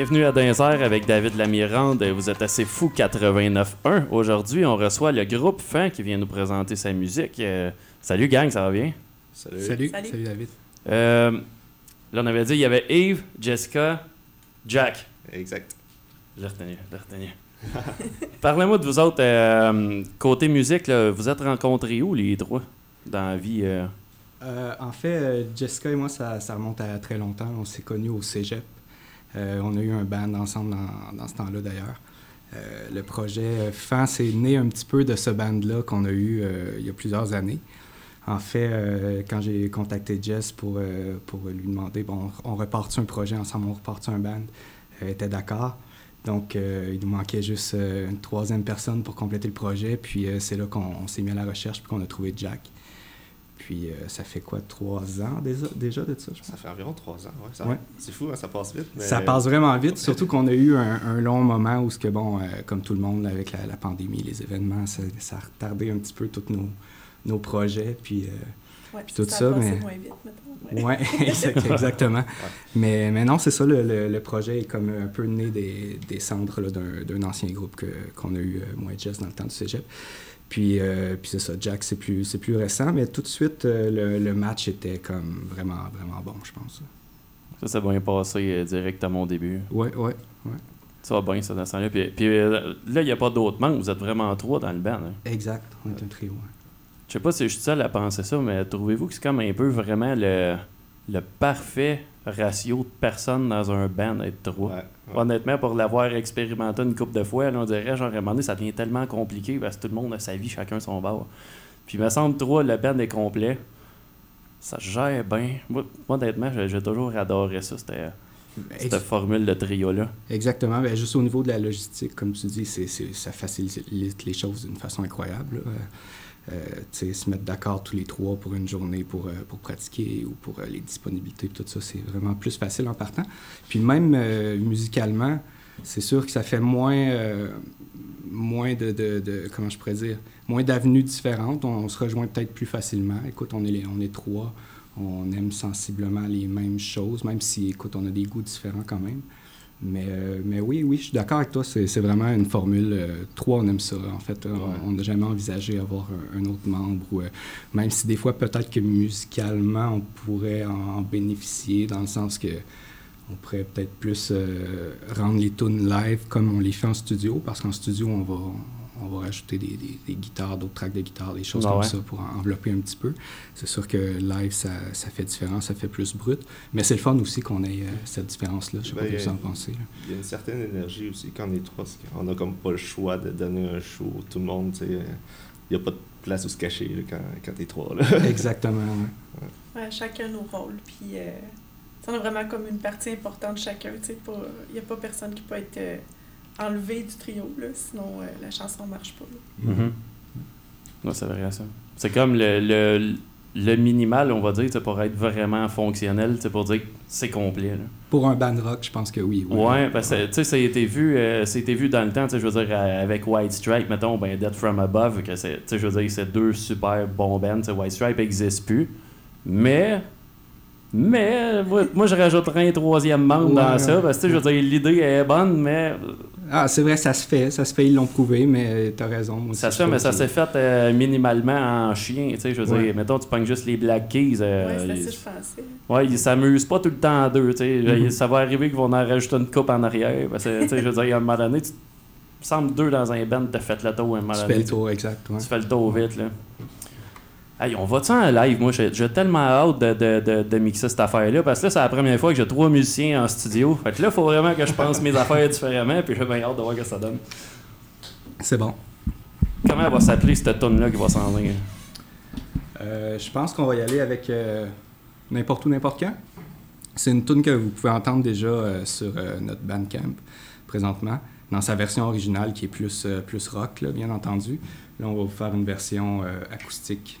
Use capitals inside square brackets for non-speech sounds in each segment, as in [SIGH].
Bienvenue à Dinzer avec David Lamirande. Vous êtes assez fou 89.1. Aujourd'hui, on reçoit le groupe Fin qui vient nous présenter sa musique. Euh, salut gang, ça va bien? Salut. Salut. Salut, David. Euh, là, on avait dit il y avait Yves, Jessica, Jack. Exact. Je l'ai retenu, je l'ai retenu. [LAUGHS] Parlez-moi de vous autres. euh, côté musique, là, vous êtes rencontrés où les trois dans la vie? euh? Euh, en fait, Jessica et moi, ça, ça remonte à très longtemps. On s'est connus au cégep. Euh, on a eu un band ensemble dans, dans ce temps-là, d'ailleurs. Euh, le projet FAN, c'est né un petit peu de ce band-là qu'on a eu euh, il y a plusieurs années. En fait, quand j'ai contacté Jess pour, lui demander, bon, on repart un projet ensemble, on repart un band, elle était d'accord. Donc, il nous manquait juste une troisième personne pour compléter le projet. Puis, c'est là qu'on on s'est mis à la recherche puis qu'on a trouvé Jack. Puis, euh, ça fait quoi, trois ans déjà, déjà de ça, je pense? Ça fait environ trois ans, ouais. Ouais. C'est fou, hein, ça passe vite. mais- Ça passe vraiment vite, surtout qu'on a eu un, un long moment où, ce que, bon, euh, comme tout le monde, là, avec la, la pandémie, les événements, ça, ça a retardé un petit peu tous nos, nos projets. Puis, euh, Ouais, Puis tout ça, ça, a passé mais- moins vite, mettons. ouais, [LAUGHS] [LAUGHS] exact- exactement. Mais, mais non, c'est ça, le, le- le projet est comme un peu né des, des cendres d'un, d'un ancien groupe que, qu'on a eu, moi et Jess, dans le temps du cégep. Puis, euh, puis c'est ça, Jack, c'est plus, c'est plus récent, mais tout de suite, euh, le, le match était comme vraiment, vraiment bon, je pense. Ça, ça va bien passer euh, direct à mon début. Ouais, ouais. Ça va bien, ça, dans ce temps-là. Puis, puis, là, il n'y a pas d'autres membres. Vous êtes vraiment trois dans le band. hein. Exact, on est un trio. ouais. Je sais pas si je suis seul à penser ça, mais trouvez-vous que c'est comme un peu vraiment le, le parfait ratio de personnes dans un band être trois? Ouais, ouais. Honnêtement, pour l'avoir expérimenté une couple de fois, là, on dirait, genre, à un moment donné, ça devient tellement compliqué parce que tout le monde a sa vie, chacun son bord. Puis, il me semble, trois, le band est complet. Ça se gère bien. Moi, honnêtement, j'ai toujours adoré ça, cette, cette Ex- formule de trio-là. Exactement. Ben, juste au niveau de la logistique, comme tu dis, ça facilite les choses d'une façon incroyable. là. Euh, se mettre d'accord tous les trois pour une journée pour, euh, pour pratiquer ou pour euh, les disponibilités, tout ça, c'est vraiment plus facile en partant. Puis même musicalement, c'est sûr que ça fait moins, moins de, de- comment je pourrais dire, moins d'avenues différentes. On, se rejoint peut-être plus facilement. Écoute, on est, on est trois, on aime sensiblement les mêmes choses, même si, écoute, on a des goûts différents quand même. Mais, euh, mais oui, oui, je suis d'accord avec toi. C'est vraiment une formule. euh, trois, on aime ça. En fait, Euh, Ouais. on n'a jamais envisagé avoir un, un autre membre. Ou, euh, même si des fois, peut-être que musicalement, on pourrait en, en bénéficier dans le sens que on pourrait peut-être plus rendre les tunes live comme on les fait en studio. Parce qu'en studio, on va, on va rajouter des, des- des guitares, d'autres tracks de guitare, des choses Ah comme ouais. ça pour envelopper un petit peu. C'est sûr que live, ça, ça fait différent, ça fait plus brut. Mais c'est le fun aussi qu'on ait euh, cette différence-là. Je sais pas Ben, ce que vous en euh, pensez. Il y a une certaine énergie aussi quand on est trois. parce qu'on a comme pas le choix de donner un show. Tout le monde, tu sais. euh, Il n'y a pas de place où se cacher là, quand, quand t'es trois. Là. [LAUGHS] Exactement, ouais. Ouais, chacun nos rôles. Puis, euh, on a vraiment comme une partie importante de chacun. Il n'y a pas personne qui peut être euh, enlevé du trio, là, sinon euh, la chanson ne marche pas. là. Mhm. Ouais, c'est vrai, ça. C'est comme le, le, le minimal, on va dire, pour être vraiment fonctionnel, pour dire que c'est complet. là. Pour un band rock, je pense que oui. Ouais, parce que tu sais, ça a été vu, euh, ça a été vu dans le temps, tu sais, je veux dire, euh, avec White Stripe, mettons, ben Dead From Above, que c'est, tu sais, je veux dire, c'est deux super bons bands, White Stripe n'existe plus, mais, mais, moi, moi, je rajouterais un troisième membre Ouais, dans ouais. ça, parce que, je veux dire, l'idée est bonne, mais Ah, c'est vrai, ça se fait. Ça se fait, ils l'ont prouvé, mais t'as raison. moi ça se fait, mais ça s'est fait euh, minimalement en chien, tu sais, je veux Ouais. dire, mettons, tu pognes juste les Black Keys, euh, ouais, c'est ils- ça que je pensais. Ouais, ils s'amusent pas tout le temps à deux, tu sais. Mhm. Ça va arriver qu'ils vont en rajouter une coupe en arrière. Parce que, tu sais, je veux dire, à un moment donné, tu il me semble deux dans un band, t'as fait le tour à un moment Tu donné. fais le tour, exact. ouais. Tu fais le tour vite, là. Hey, on va-tu en live? Moi, j'ai tellement hâte de, de, de, de mixer cette affaire-là, parce que là, c'est la première fois que j'ai trois musiciens en studio. Fait que là, il faut vraiment que je pense mes affaires différemment, puis j'ai bien hâte de voir ce que ça donne. C'est bon. Comment elle va s'appeler cette tune-là qui va s'en venir? Euh, je pense qu'on va y aller avec euh, n'importe où, n'importe quand. C'est une tune que vous pouvez entendre déjà euh, sur notre Bandcamp présentement, dans sa version originale qui est plus, plus rock, là, bien entendu. Là, on va vous faire une version acoustique.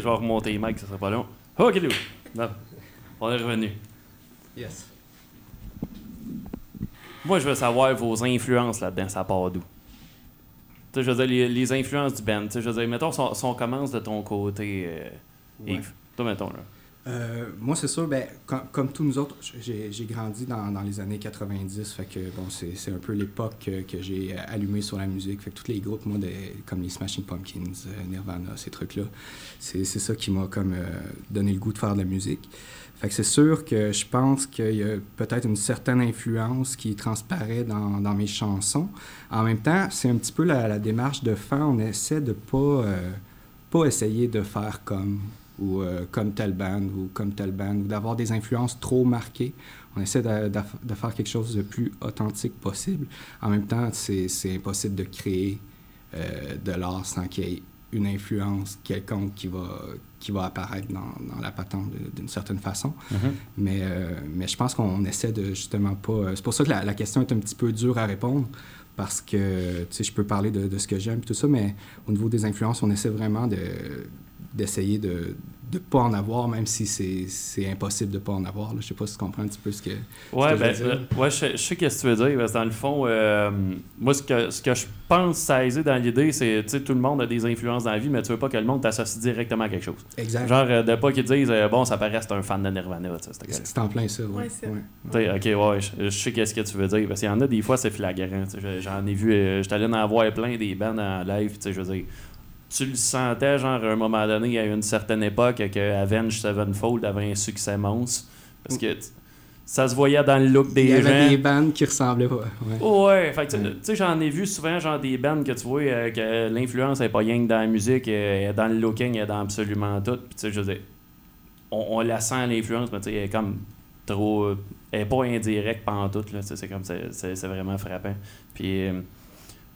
je vais remonter les mics, ça sera pas long. Ok. Non. On est revenu. Yes. Moi, je veux savoir vos influences là-dedans, ça part d'où? Tu sais, je veux dire, les, les influences du band. Tu sais, je veux dire, mettons, si on, si on commence de ton côté, euh, Ouais. Yves. Toi, mettons, là. Euh, moi, c'est sûr, ben, com- comme tous nous autres, j'ai grandi dans, les années 90, fait que bon, c'est un peu l'époque que, j'ai euh, allumé sur la musique. Fait que tous les groupes, moi, de- comme les Smashing Pumpkins, euh, Nirvana, ces trucs-là, c'est ça qui m'a comme donné le goût de faire de la musique. Fait que c'est sûr que je pense qu'il y a peut-être une certaine influence qui transparaît dans, mes chansons. En même temps, c'est un petit peu la, démarche de faire. On essaie de pas, pas essayer de faire comme ou euh, comme telle band ou comme telle band ou d'avoir des influences trop marquées. On essaie de, de- de faire quelque chose de plus authentique possible. En même temps, c'est impossible de créer euh, de l'art sans qu'il y ait une influence quelconque qui va, qui va apparaître dans, dans la patente d'une certaine façon. Mais, euh, mais je pense qu'on essaie de justement pas. C'est pour ça que la, la question est un petit peu dure à répondre. Parce que, tu sais, je peux parler de, de ce que j'aime et tout ça, mais au niveau des influences, on essaie vraiment de, d'essayer de ne pas en avoir, même si c'est, c'est impossible de ne pas en avoir. Là. Je sais pas si tu comprends un petit peu ce que. Ouais, que je ben, veux dire. euh, ouais, je, sais- je sais qu'est-ce que tu veux dire. Parce que dans le fond, euh, moi, ce que, ce que je pense saisir dans l'idée, c'est, tu sais, tout le monde a des influences dans la vie, mais tu veux pas que le monde t'associe directement à quelque chose. Exact. Genre, euh, de pas qu'ils disent, euh, bon, ça paraît, c'est un fan de Nirvana, tu sais, c'est en plein ça, oui. Ouais, c'est Ouais. T'sais, ok, ouais, je, je sais qu'est-ce que tu veux dire. Parce qu'il y en a des fois, c'est flagrant. J'en ai vu, euh, j'étais allé en voir plein des bands en live. Je veux dire, tu le sentais, genre, à un moment donné, à une certaine époque, que Avenged Sevenfold avait un succès monstre. Parce que ça se voyait dans le look des Il y avait gens. des bandes qui ressemblaient pas. Ouais. Ouais, fait que tu- sais, j'en ai vu souvent, genre des bands que tu vois, euh, que l'influence est pas rien que dans la musique, euh, elle est dans le looking, elle est dans absolument tout. Puis tu sais, je veux dire, on, on la sent l'influence, mais tu sais, elle est comme trop. euh, Elle est pas indirecte pendant tout, là. C'est comme, c'est vraiment frappant. Puis. euh,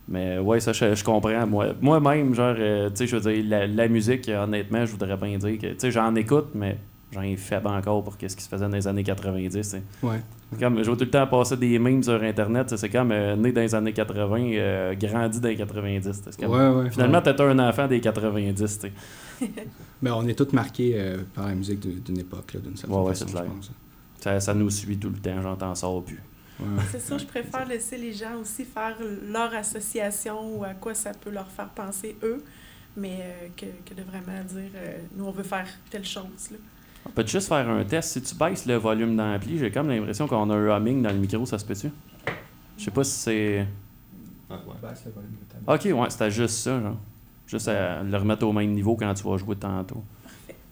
mais ouais, ça, je, je comprends. Moi- Moi-même, genre, euh, tu sais, je veux dire, la, la musique, honnêtement, je voudrais bien dire que, tu sais, j'en écoute, mais j'en ai faible encore pour ce qui se faisait dans les années 90. tu sais. Ouais. Comme, je vois tout le temps passer des memes sur Internet. C'est comme euh, né dans les années 80, euh, grandi dans les 90. C'est comme- Ouais, ouais. Finalement, t'étais un enfant des 90. tu sais. Mais [LAUGHS] on est tous marqués euh, par la musique d'une époque, d'une certaine façon, je pense. Ça, ça nous suit tout le temps, j'entends ça plus. Ouais. C'est ça, je préfère laisser les gens aussi faire leur association ou à quoi ça peut leur faire penser eux, mais euh, que, que de vraiment dire euh, nous on veut faire telle chose. Là. On peut juste faire un test. Si tu baisses le volume d'ampli, j'ai comme l'impression qu'on a un humming dans le micro, ça se peut-tu? Je sais pas si c'est. Ouais, ouais. Ok, ouais, c'était juste ça, genre. Juste à le remettre au même niveau quand tu vas jouer tantôt.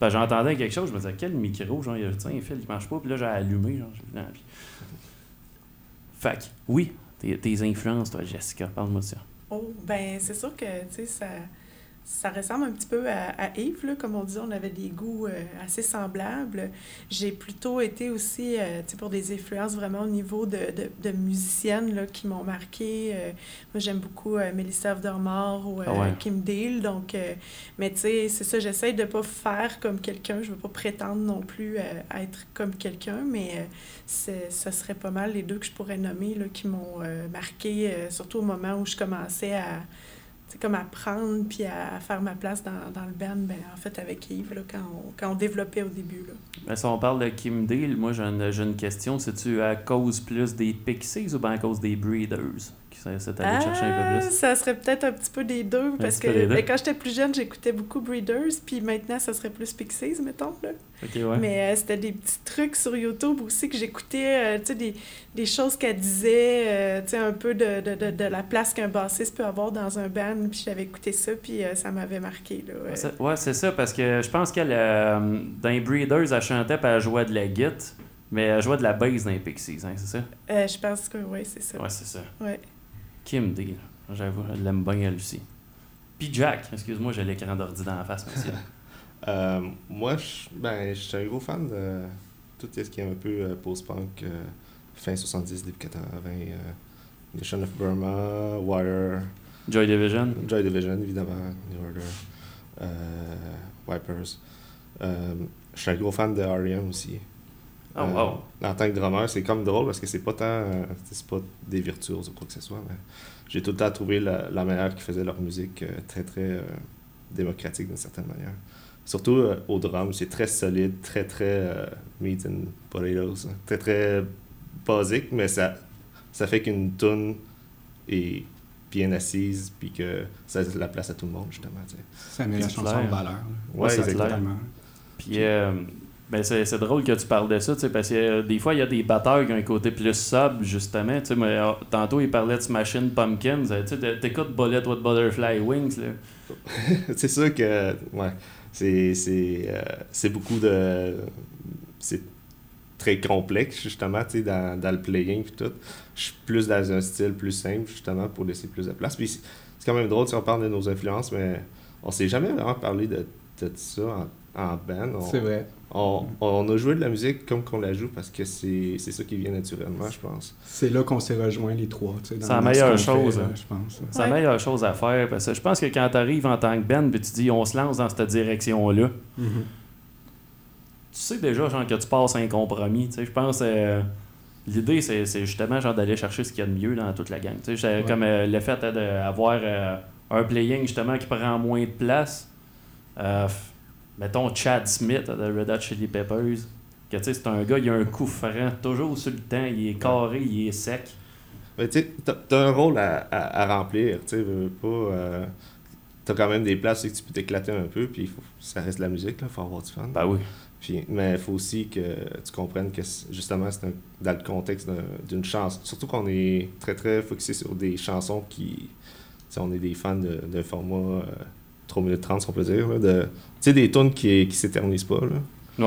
Ben, j'entendais quelque chose, je me disais, quel micro, genre, il y a tiens, un fil qui marche pas, puis là, j'ai allumé, genre, j'ai vu l'ampli. Fait que, oui, tes, influences, toi, Jessica, parle-moi de ça. Oh, ben c'est sûr que tu sais, ça, ça ressemble un petit peu à, à Yves, là, comme on dit, on avait des goûts euh, assez semblables. J'ai plutôt été aussi, euh, tu sais, pour des influences vraiment au niveau de, de, de musiciennes là, qui m'ont marqué. Euh, moi, j'aime beaucoup euh, Melissa Dormar ou Ah ouais. Kim Deal. Donc, mais tu sais, c'est ça, j'essaie de pas faire comme quelqu'un. Je veux pas prétendre non plus euh, être comme quelqu'un, mais ça serait pas mal les deux que je pourrais nommer là, qui m'ont marqué, surtout au moment où je commençais à c'est comme apprendre puis à, à faire ma place dans, dans le band, ben, en fait, avec Yves, là, quand, on, quand on développait au début. Là. Mais si on parle de Kim Deal, moi j'ai une, une question. C'est-tu à cause plus des Pixies ou bien à cause des Breeders? Qui allé chercher un peu Ah, plus? ça serait peut-être un petit peu des deux, parce que ben, quand j'étais plus jeune, j'écoutais beaucoup Breeders, puis maintenant, ça serait plus Pixies, mettons. Là. Ouais. Mais euh, c'était des petits trucs sur YouTube aussi que j'écoutais, euh, tu sais, des, des choses qu'elle disait, euh, tu sais, un peu de, de, de, de la place qu'un bassiste peut avoir dans un band, puis j'avais écouté ça, puis ça m'avait marqué, là. ouais. C'est- Ouais, c'est ça, parce que je pense qu'elle, dans les Breeders, elle chantait puis elle jouait de la guitare, mais elle jouait de la bass dans les Pixies, hein, c'est ça? Je pense que oui, c'est ça. Ouais, c'est ça. Ouais. Kim Deal, j'avoue, elle l'aime bien, elle aussi. Puis Jack, excuse-moi, j'ai l'écran d'ordi dans la face, monsieur. [LAUGHS] Euh, moi, je ben, je suis un gros fan de tout ce qui est un peu euh, post-punk, euh, fin 70, début 80, euh, Nation of Burma, Wire, Joy Division. Joy Division, évidemment, New Order, euh, Wipers. Euh, je suis un gros fan de R.E.M. aussi. Oh, Euh, wow. En tant que drummer, c'est comme drôle parce que c'est pas tant. euh, c'est pas des virtuoses ou quoi que ce soit, mais j'ai tout le temps trouvé la, la manière qu'ils faisaient leur musique euh, très, très euh, démocratique d'une certaine manière. Surtout euh, au drum, c'est très solide, très, très euh, meat and potatoes. hein. Très, très basique, mais ça, ça fait qu'une tune est bien assise puis que ça laisse la place à tout le monde, justement. tu sais. Ça met la C'est chanson en valeur. là. Ouais, c'est exactement. Puis, euh, ben c'est, c'est drôle que tu parles de ça, tu sais, parce que euh, des fois, il y a des batteurs qui ont un côté plus sub, justement. Tu sais, mais, euh, tantôt, il parlait de Smashing Pumpkins. euh, Tu sais, t'écoutes Bullet with Butterfly Wings, là. [LAUGHS] c'est sûr que ouais, c'est c'est euh, c'est beaucoup de c'est très complexe justement tu sais dans, dans le playing puis tout je suis plus dans un style plus simple justement pour laisser plus de place puis c'est c'est quand même drôle si on parle de nos influences mais on s'est jamais vraiment parlé de, de ça en, en band on, C'est vrai. On, on a joué de la musique comme qu'on la joue parce que c'est c'est ça qui vient naturellement je pense C'est là qu'on s'est rejoints les trois. tu C'est la meilleure chose, fait, là, hein. je pense. C'est la meilleure chose à faire. Parce que je pense que quand t'arrives en tant que band puis tu dis on se lance dans cette direction-là, Mhm. tu sais déjà genre, que tu passes un compromis. tu sais. Je pense euh, l'idée, c'est, c'est justement genre d'aller chercher ce qu'il y a de mieux dans toute la gang. Tu Ouais. Comme euh, le fait euh, d'avoir euh, un playing justement qui prend moins de place. Mettons Chad Smith de Red Hot Chili Peppers. Que tu sais, c'est un gars, il a un coup franc, toujours sur le temps, il est carré, il est sec. Mais tu t'as un rôle à, à, à remplir, tu sais, pas... euh, t'as quand même des places où tu peux t'éclater un peu, puis faut- ça reste de la musique, là, faut avoir du fun. Ben oui. Puis, mais il faut aussi que tu comprennes que, justement, c'est dans le contexte d'un- d'une chanson. Surtout qu'on est très, très focusé sur des chansons qui... on est des fans de- d'un format euh, 3 minutes 30, si on peut dire, là, de... Tu sais, des tunes qui, qui s'éternisent pas, là.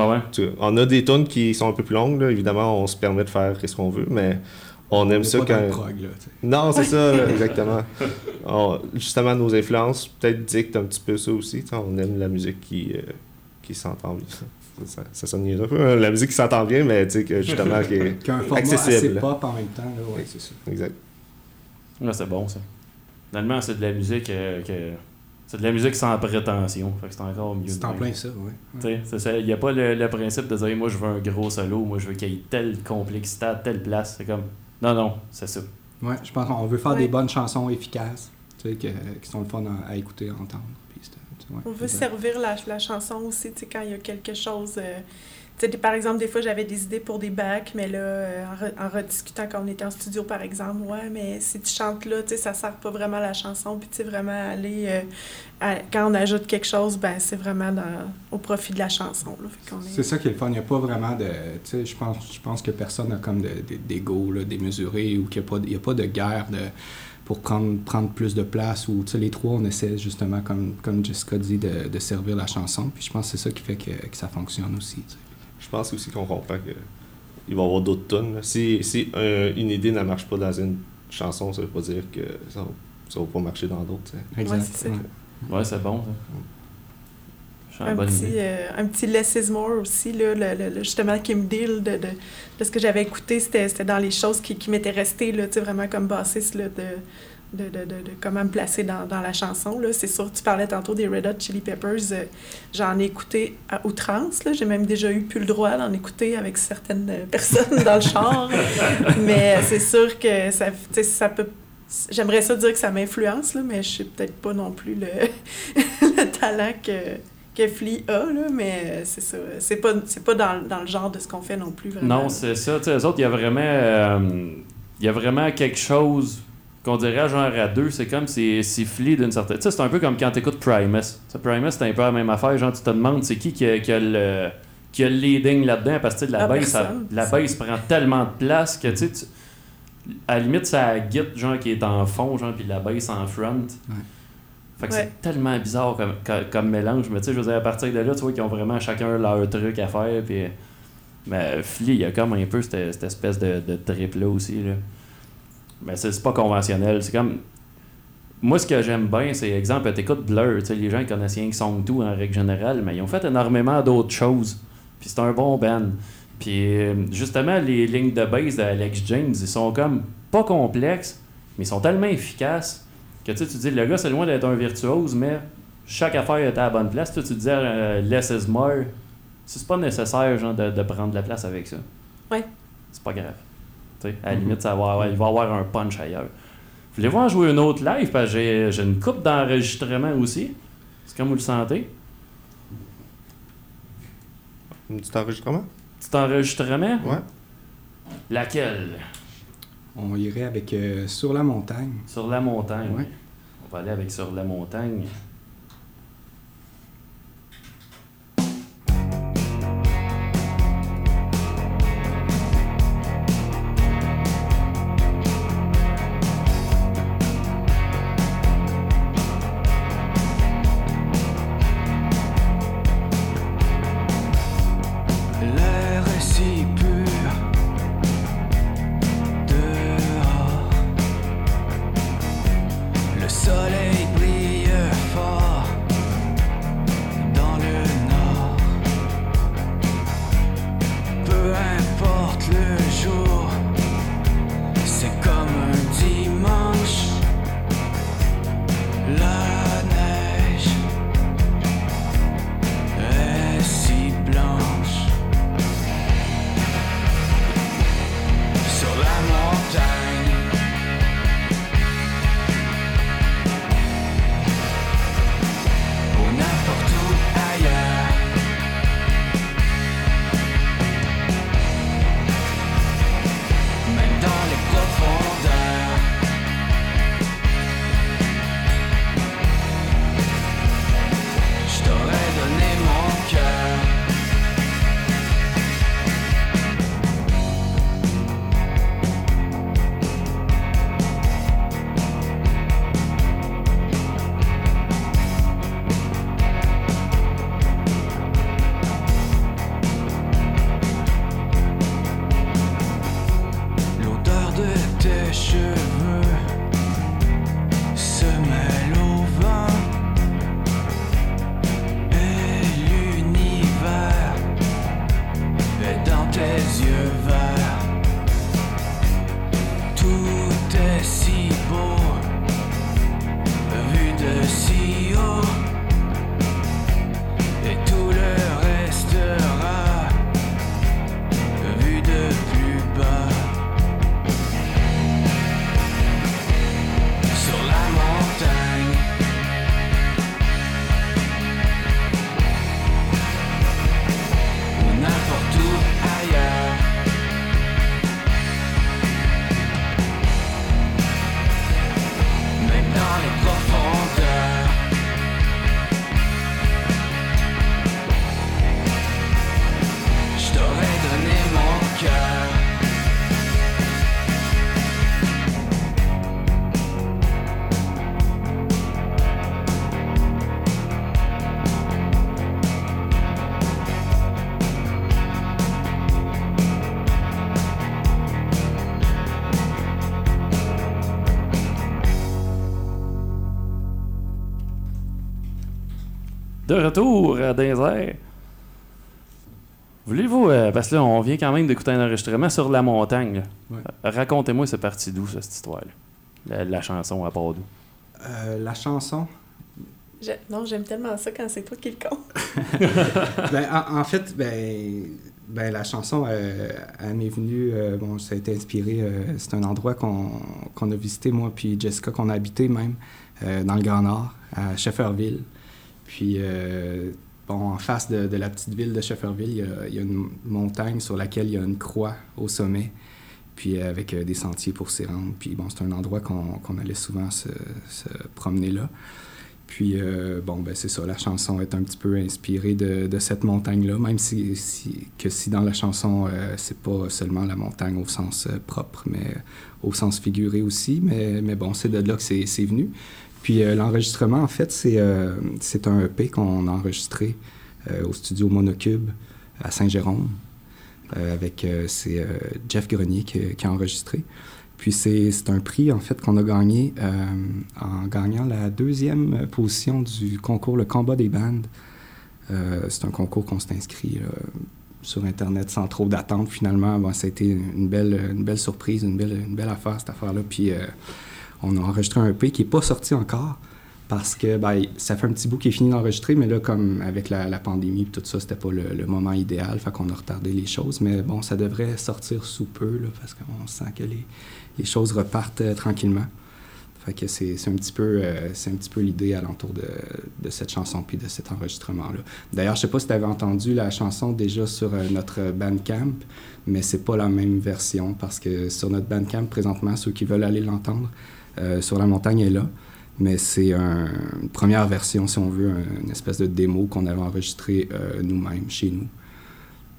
Ouais, ouais. Tu- on a des tunes qui sont un peu plus longues, là. évidemment, on se permet de faire ce qu'on veut, mais on aime ça pas dans quand... le prog, là. Non, c'est ça, [LAUGHS] là, exactement. On- justement, nos influences peut-être dictent un petit peu ça aussi. On aime la musique qui, euh, qui s'entend bien. Ça, sonne niaiseux un peu. hein, La musique qui s'entend bien, mais tu sais, que justement, qui est [LAUGHS] Qu'un format accessible. assez pop en même temps, là, ouais, c'est ça. Exact. Là, c'est bon, ça. Finalement, c'est de la musique euh, que... C'est de la musique sans prétention. Fait que c'est encore mieux. C'est en plein ça, ouais. Tu sais, c'est ça. Il n'y a pas le, le principe de dire moi je veux un gros solo, moi je veux qu'il y ait telle complexité à telle place. C'est comme non, non, c'est ça. Ouais, je pense qu'on veut faire Ouais. des bonnes chansons efficaces, tu sais, que- qui sont le fun à, à écouter, à entendre. Puis ouais, On veut servir la, la chanson aussi, tu sais, quand il y a quelque chose. euh, par exemple, des fois, j'avais des idées pour des bacs, mais là, euh, en, en rediscutant quand on était en studio, par exemple, ouais, mais si tu chantes là, tu sais, ça sert pas vraiment à la chanson, puis tu sais, vraiment euh, quand on ajoute quelque chose, ben, c'est vraiment au profit de la chanson, C'est ça qui est le fun. Il n'y a pas vraiment de. Tu sais, je pense, pense que personne n'a comme de- de- d'ego là, démesuré ou qu'il n'y a, de- a pas de guerre de, pour prendre, prendre plus de place. Ou, tu sais, les trois, on essaie justement, comme, comme Jessica dit, de, de servir la chanson. Puis je pense que c'est ça qui fait que, que ça fonctionne aussi. Pense aussi qu'on comprend que il va y avoir d'autres tunes. là. Si, si euh, une idée ne marche pas dans une chanson, ça veut pas dire que ça va, ça va pas marcher dans d'autres. tu sais. Exact. c'est ça. ouais. C'est bon, ça. Je suis en Un bonne petit, idée. euh, un petit Less is More aussi, là, le, le- le- justement, Kim Deal, de, de, de ce que j'avais écouté, c'était c'était dans les choses qui, qui m'étaient restées, là, vraiment comme bassiste, là, de, de, de, de, comment me placer dans, dans la chanson. C'est sûr, tu parlais tantôt des Red Hot Chili Peppers, euh, j'en ai écouté à outrance, j'ai même déjà eu plus le droit d'en écouter avec certaines euh, personnes dans le char, [LAUGHS] mais euh, c'est sûr que ça, ça peut... J'aimerais ça dire que ça m'influence, mais je sais peut-être pas non plus le, [LAUGHS] le talent que que Flea a, là, mais c'est ça. C'est pas, c'est pas dans, dans le genre de ce qu'on fait non plus, vraiment. Non, c'est ça. Tu sais, eux autres, il y a vraiment. euh, Il y a vraiment quelque chose qu'on dirait genre à deux. C'est comme si c'est Flea d'une certaine. Tu sais, c'est un peu comme quand t'écoutes Primus. Tu sais, Primus, c'est un peu la même affaire. Genre, tu te demandes c'est qui qui a, qui a le. Qui a le leading là-dedans parce que tu sais, la ça- personne. la bass prend tellement de place que tu sais, tu- à la limite, c'est la guitare genre qui est en fond, genre, puis la bass en front. Fait que Ouais. c'est tellement bizarre comme, comme, comme mélange. Mais tu sais, je veux dire, à partir de là, tu vois qu'ils ont vraiment chacun leur truc à faire. Puis, mais Flea, il y a comme un peu cette, cette espèce de, de trip-là aussi. Là. Mais c'est c'est pas conventionnel. C'est comme. Moi, ce que j'aime bien, c'est, exemple, t'écoutes Blur. Tu sais, les gens connaissent rien que Song 2 en règle générale, mais ils ont fait énormément d'autres choses. Puis c'est un bon band. Puis euh, justement, les lignes de base d'Alex James, ils sont comme pas complexes, mais ils sont tellement efficaces que tu tu dis, le gars, c'est loin d'être un virtuose, mais chaque affaire est à la bonne place. Toi, tu disais, euh, less is more. C'est pas nécessaire genre, de, de prendre la place avec ça. Ouais. C'est pas grave. À la limite, ça va, il va y avoir un punch ailleurs. Voulez-vous en jouer une autre live? Parce que j'ai, j'ai une coupe d'enregistrement aussi. C'est comme vous le sentez. Un petit enregistrement? Petit enregistrement? Ouais. Laquelle? On irait avec euh, Sur la montagne. Sur la montagne. Ouais. On va aller avec Sur la montagne. De retour à Désert. Voulez-vous, euh, parce que là, on vient quand même d'écouter un enregistrement sur la montagne. Ouais. Racontez-moi, c'est parti d'où, cette histoire-là? La, la chanson à part d'où? Euh, la chanson, Non, j'aime tellement ça quand c'est toi qui le compte. [LAUGHS] ben, en, en fait, ben, ben, la chanson, euh, elle m'est venue, euh, bon, ça a été inspiré, euh, c'est un endroit qu'on a visité, moi puis Jessica, qu'on a habité même, euh, dans le Grand Nord, à Shefferville. Puis, euh, bon, en face de, la petite ville de Shefferville, il y, a, une montagne sur laquelle il y a une croix au sommet, puis euh, avec euh, des sentiers pour s'y rendre. Puis, bon, c'est un endroit qu'on allait souvent se, promener là. Puis, bon, ben c'est ça, la chanson est un petit peu inspirée de, cette montagne-là, même si, que si dans la chanson, euh, c'est pas seulement la montagne au sens propre, mais au sens figuré aussi. Mais, bon, c'est de là que c'est venu. Puis euh, l'enregistrement, en fait, c'est euh, c'est un EP qu'on a enregistré euh, au studio Monocube à Saint-Jérôme. Avec c'est Jeff Grenier qui, a enregistré. Puis c'est c'est un prix en fait qu'on a gagné en gagnant la deuxième position du concours Le Combat des bandes. C'est un concours qu'on s'est inscrit sur Internet sans trop d'attente. Finalement, bon, ça a été une belle, une belle surprise, une belle, une belle affaire cette affaire-là. Puis on a enregistré un EP qui n'est pas sorti encore parce que ben, ça fait un petit bout qui est fini d'enregistrer, mais là, comme avec la, pandémie et tout ça, c'était pas le, moment idéal, fait qu'on a retardé les choses. Mais bon, ça devrait sortir sous peu, là, parce qu'on sent que les, les choses repartent euh, tranquillement. Fait que c'est un petit peu, euh, peu l'idée alentour de, de cette chanson puis de cet enregistrement-là. D'ailleurs, je sais pas si tu avais entendu la chanson déjà sur euh, notre Bandcamp, mais c'est pas la même version parce que sur notre Bandcamp présentement, ceux qui veulent aller l'entendre, sur la montagne est là. Mais c'est un- une première version, si on veut, un- une espèce de démo qu'on avait enregistré euh, nous-mêmes chez nous.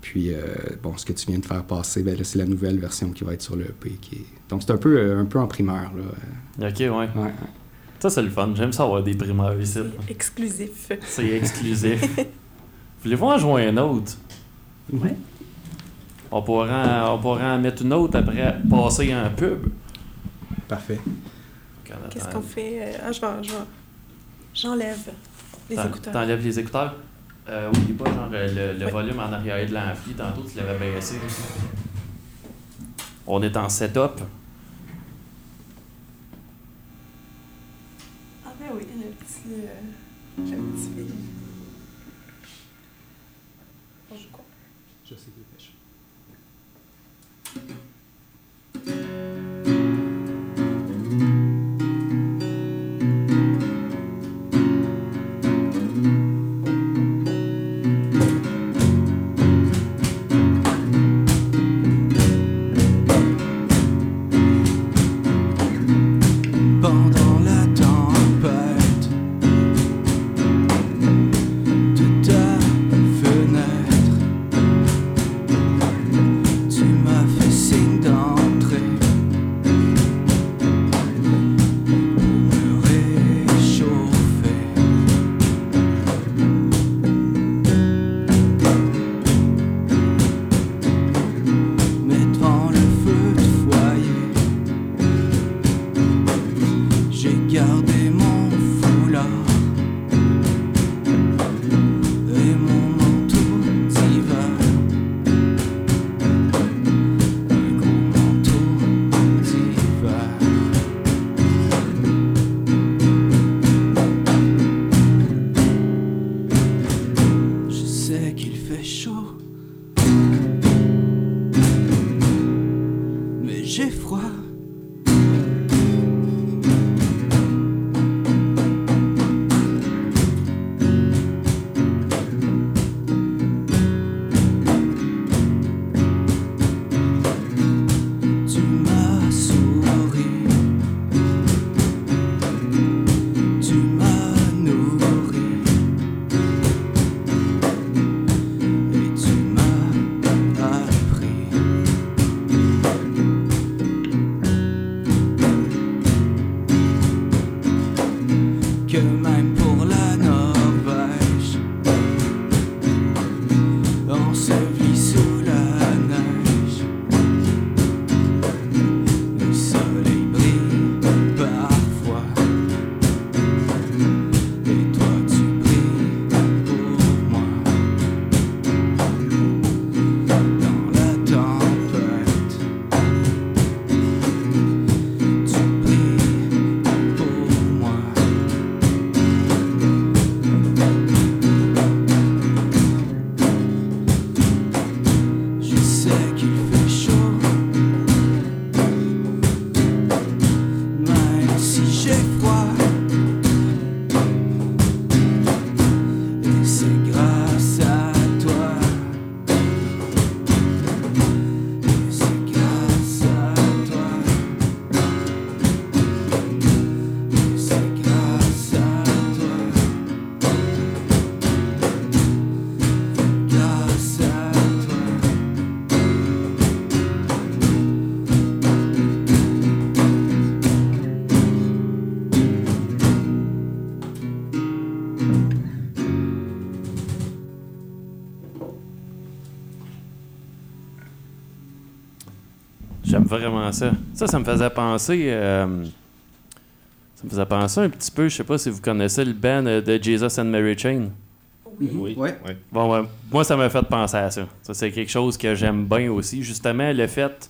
Puis, euh, bon, ce que tu viens de faire passer, ben là, c'est la nouvelle version qui va être sur le EP. Qui est... Donc, c'est un peu, euh, un peu en primeur, là. Ok, ouais. Ouais, ouais. Ça, c'est le fun. J'aime ça avoir des primeurs ici. Exclusif. C'est exclusif. [LAUGHS] Voulez-vous en jouer un autre? Ouais. On pourra, en- on pourra en mettre une autre après passer un pub. Parfait. Qu'est-ce qu'on fait? euh, Ah, je vais, J'enlève les écouteurs. T'enlèves les écouteurs? Euh, oublie pas, genre, le, le volume en arrière de l'ampli. Tantôt, tu l'avais baissé. On est en setup. Ah, ben oui, le petit. euh, J'ai un petit J'aime vraiment ça. Ça, ça me faisait penser. euh, ça me faisait penser un petit peu, je sais pas si vous connaissez le band euh, de Jesus and Mary Chain. Oui. Oui. Ouais. ouais. Bon, ouais, moi, ça m'a fait penser à ça. Ça, c'est quelque chose que j'aime bien aussi. Justement, le fait.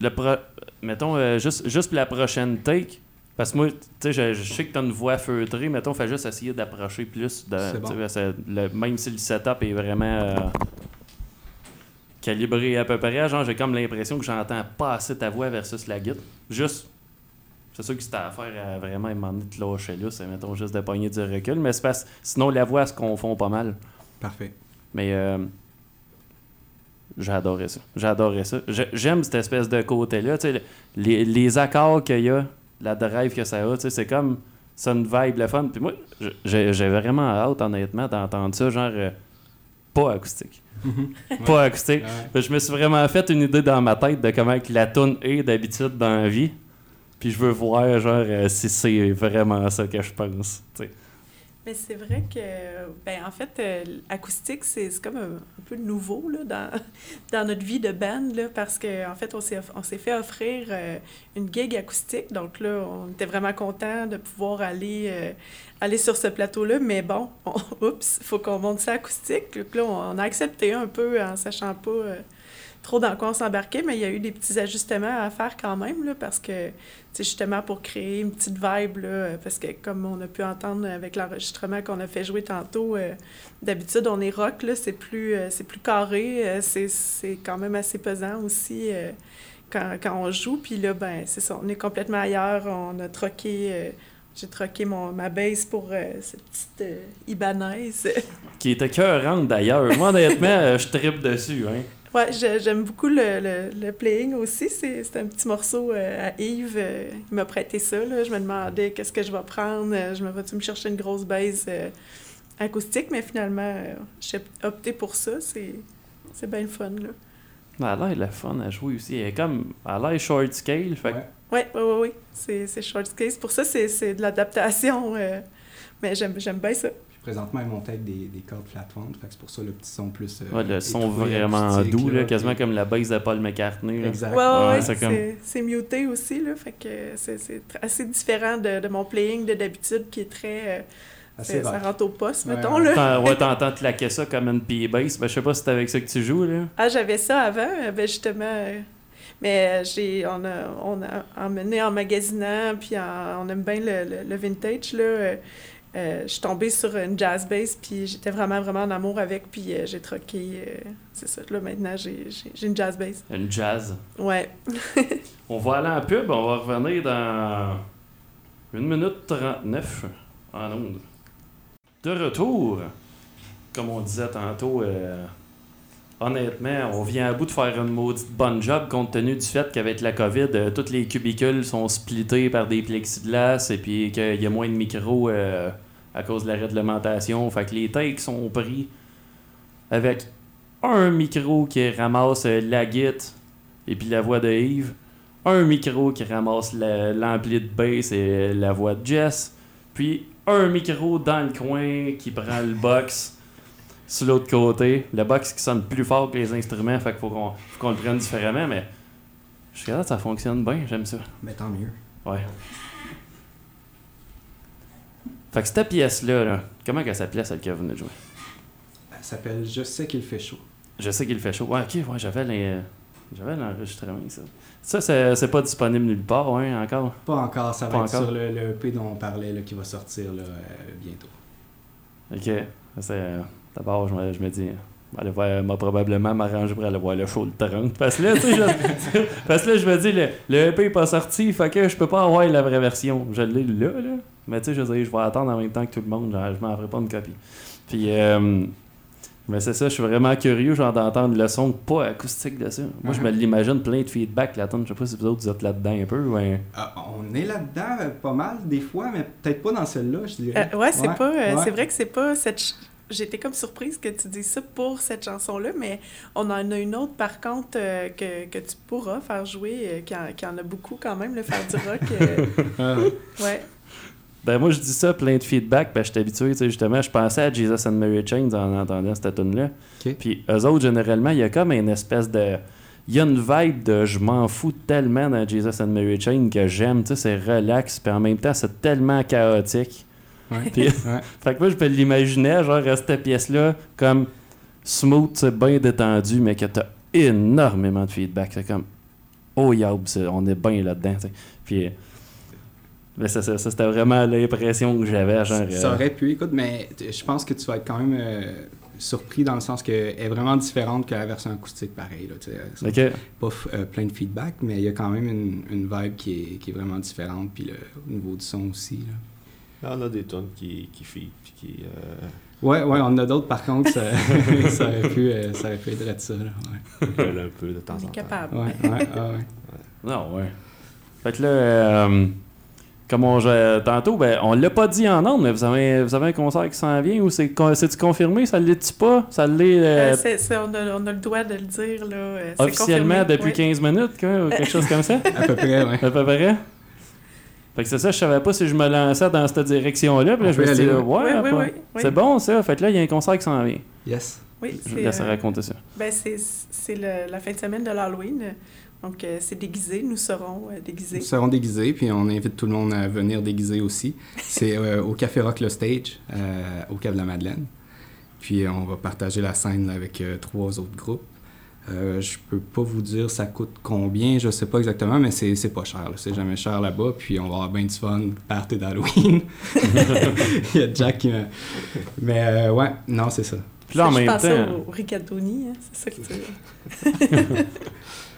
Le pro- Mettons, euh, juste, juste pour la prochaine take. Parce que moi, tu sais, je, je sais que tu as une voix feutrée. Mettons, fais juste essayer d'approcher plus. De, C'est bon. le- même si le setup est vraiment euh, calibré à peu près, genre, j'ai comme l'impression que j'entends pas assez ta voix versus la guitare. Juste. C'est sûr que c'était à faire à vraiment demander de lâcher là, c'est mettons juste de pogner du recul, mais c'est parce sinon la voix se confond pas mal. Parfait. Mais euh, adoré ça. Adoré ça. J'ai- J'aime cette espèce de côté-là. tu sais, le- Les, les accords qu'il y a, la drive que ça a, tu sais, c'est comme. C'est une vibe le fun. Puis moi, j'ai j'ai vraiment hâte, honnêtement, d'entendre ça, genre. Pas acoustique. Pas acoustique. Ouais. Je me suis vraiment fait une idée dans ma tête de comment la tune est d'habitude dans la vie. Puis je veux voir, genre, euh, si c'est vraiment ça que je pense. Mais c'est vrai que, ben en fait, euh, l'acoustique, c'est comme un, peu nouveau là, dans, [LAUGHS] dans notre vie de band, là, parce qu'en en fait, on s'est on fait offrir euh, une gig acoustique. Donc là, on était vraiment contents de pouvoir aller, euh, aller sur ce plateau-là. Mais bon, [LAUGHS] on- oups, il faut qu'on monte ça acoustique. Donc là, on a accepté un peu en sachant pas euh, trop dans quoi on s'embarquait, mais il y a eu des petits ajustements à faire quand même, là, parce que c'est justement pour créer une petite vibe, là, parce que comme on a pu entendre avec l'enregistrement qu'on a fait jouer tantôt, euh, d'habitude on est rock, là, c'est plus, euh, c'est plus carré, euh, c'est, c'est quand même assez pesant aussi quand, quand on joue, puis là, ben c'est ça, on est complètement ailleurs, on a troqué... j'ai troqué mon, ma base pour euh, cette petite euh, Ibanaise. Qui était cœurante d'ailleurs. Moi, honnêtement, [LAUGHS] je tripe dessus. Hein. Ouais, j'aime beaucoup le, le, le playing aussi. C'est un petit morceau euh, à Yves. euh, il m'a prêté ça. Là. Je me demandais qu'est-ce que je vais prendre. Euh, Je me vais-tu me chercher une grosse base acoustique, mais finalement, j'ai opté pour ça. C'est bien le fun. Là. Elle a l'air fun à jouer aussi. Elle est comme. Elle a l'air short scale. Fait. Oui, oui, oui. oui. C'est short case. Pour ça, c'est c'est de l'adaptation. euh, mais j'aime bien ça. Présentement, il monte avec des, des cordes que c'est pour ça le petit son plus. euh, ouais, le son vraiment doux, là, là, quasiment puis- comme la base de Paul McCartney. là. Exact. Ouais, ouais, Ouais, ouais, c'est comme- muté aussi. Là, fait que c'est assez différent de, de mon playing de d'habitude qui est très. euh, Assez ça rentre au poste, mettons. ouais. Là. Ouais, [LAUGHS] t'entends claquer ça comme une P-Bass. Ben, je sais pas si c'est avec ça que tu joues, là. Ah, j'avais ça avant, euh, ben justement. euh, mais j'ai, on, a, on a emmené en magasinant, puis en- on aime bien le, le- le vintage. Là, euh, je suis tombée sur une jazz bass, puis j'étais vraiment, vraiment en amour avec, puis euh, j'ai troqué. euh, c'est ça, là, maintenant, j'ai, une jazz bass. Une jazz? Ouais. [LAUGHS] On va aller en pub, on va revenir dans 1 minute 39 en onde. De retour, comme on disait tantôt, honnêtement, on vient à bout de faire une maudite bonne job compte tenu du fait qu'avec la COVID, euh, tous les cubicules sont splittés par des plexiglas et puis qu'il y a moins de micros euh, à cause de la réglementation. Fait que les takes sont pris avec un micro qui ramasse la guitare et puis la voix de Yves un micro qui ramasse la- l'ampli de bass et la voix de Jess, puis un micro dans le coin qui prend le box sur l'autre côté, le box qui sonne plus fort que les instruments, fait qu'il faut qu'on le prenne différemment, mais jusqu'à là, ça fonctionne bien, j'aime ça. Mais tant mieux. Ouais. Fait que cette pièce-là, là, comment qu'elle s'appelait celle que vous venez de jouer? Elle s'appelle Je sais qu'il fait chaud. Je sais qu'il fait chaud. Ouais, ok, ouais, j'avais les- j'avais l'enregistrement, ça. Ça, c'est pas disponible nulle part, hein, encore? Pas encore, ça va Pas être encore. sur le, le EP dont on parlait là, qui va sortir là, euh, bientôt. Ok. C'est, euh, D'abord, je me, je me dis, aller voir, m'a probablement m'arranger pour aller voir le show le 30. Parce que là, tu sais, je, [LAUGHS] parce que là, je me dis, le, le EP est pas sorti, fait que je peux pas avoir la vraie version. Je l'ai là, là. Mais tu sais, je veux dire, je vais attendre en même temps que tout le monde, genre, je m'en ferai pas une copie. Puis, euh, mais c'est ça, je suis vraiment curieux, genre, d'entendre le son pas acoustique de ça. Moi, je me l'imagine plein de feedback, la tonne. Je sais pas si vous autres, vous êtes là-dedans un peu, ouais. Ah, on est là-dedans euh, pas mal des fois, mais peut-être pas dans celle-là, je dirais. Euh, ouais, c'est Ouais, pas. euh, ouais. C'est vrai que c'est pas cette. J'étais comme surprise que tu dises ça pour cette chanson-là, mais on en a une autre par contre euh, que, que tu pourras faire jouer, euh, qui, en, qui en a beaucoup quand même, le faire du rock. euh, [LAUGHS] Ah, ouais. Ben moi je dis ça plein de feedback, ben je suis habitué, tu sais justement, je pensais à Jesus and Mary Chain en entendant cette tune là. Ok. Puis eux autres généralement, il y a comme une espèce de il y a une vibe de je m'en fous tellement dans Jesus and Mary Chain que j'aime, tu sais, c'est relax, puis en même temps, c'est tellement chaotique. Ouais. [LAUGHS] Puis- Ouais. Fait que moi, je peux l'imaginer, genre, à cette pièce-là, comme smooth, c'est bien détendu, mais que t'as énormément de feedback. C'est comme, oh, c'est- on est bien là-dedans. Puis, mais ça, ça, ça, c'était vraiment l'impression que j'avais, genre. Ça euh, aurait pu, écoute, mais je pense que tu vas être quand même euh, surpris dans le sens qu'elle est vraiment différente que la version acoustique, pareil. Là, tu sais. C'est Ok. Pas euh, plein de feedback, mais il y a quand même une, une vibe qui est, qui est vraiment différente, puis le, au niveau du son aussi. Là. Ah, on a des tonnes qui, qui fit, puis qui. euh, Ouais, ouais, on en a d'autres par contre, ça, [LAUGHS] ça aurait pu, euh, ça aurait pu être de ça. Là, ouais. un peu de temps On en est temps. capable. Ouais, ouais, ah ouais. Non, ouais. Fait que là, euh, comme on tantôt, ben, on l'a pas dit en ondes, mais vous avez, vous avez un concert qui s'en vient ou c'est con- c'est-tu confirmé? Ça l'est-tu pas? Ça l'est euh, Euh, on, a, on a le droit de le dire. Là, officiellement confirmé, depuis oui. 15 minutes, quoi, ou quelque chose comme ça? À peu près, ouais. À peu près? Fait que c'est ça, je savais pas si je me lançais dans cette direction-là. Puis là, je me suis dit, ouais, Oui, oui, pas- oui, oui. c'est bon ça. Fait que là, il y a un concert qui s'en vient. Yes. Oui, Je c'est, vous laisse euh, raconter ça. ben, c'est, la fin de semaine de l'Halloween. Donc, euh, c'est déguisé. Nous serons euh, déguisés. Nous serons déguisés, puis on invite tout le monde à venir déguiser aussi. C'est euh, au Café Rock Le Stage, euh, au Cap de la Madeleine. Puis on va partager la scène là, avec euh, trois autres groupes. Euh, je peux pas vous dire ça coûte combien, je sais pas exactement, mais c'est c'est pas cher. C'est jamais cher là-bas. Puis on va avoir bien du fun, party d'Halloween. [LAUGHS] Il y a Jack qui me... Mais euh, ouais, non, c'est ça. Puis là, en je même temps, au rigatoni, hein, c'est ça que tu [LAUGHS]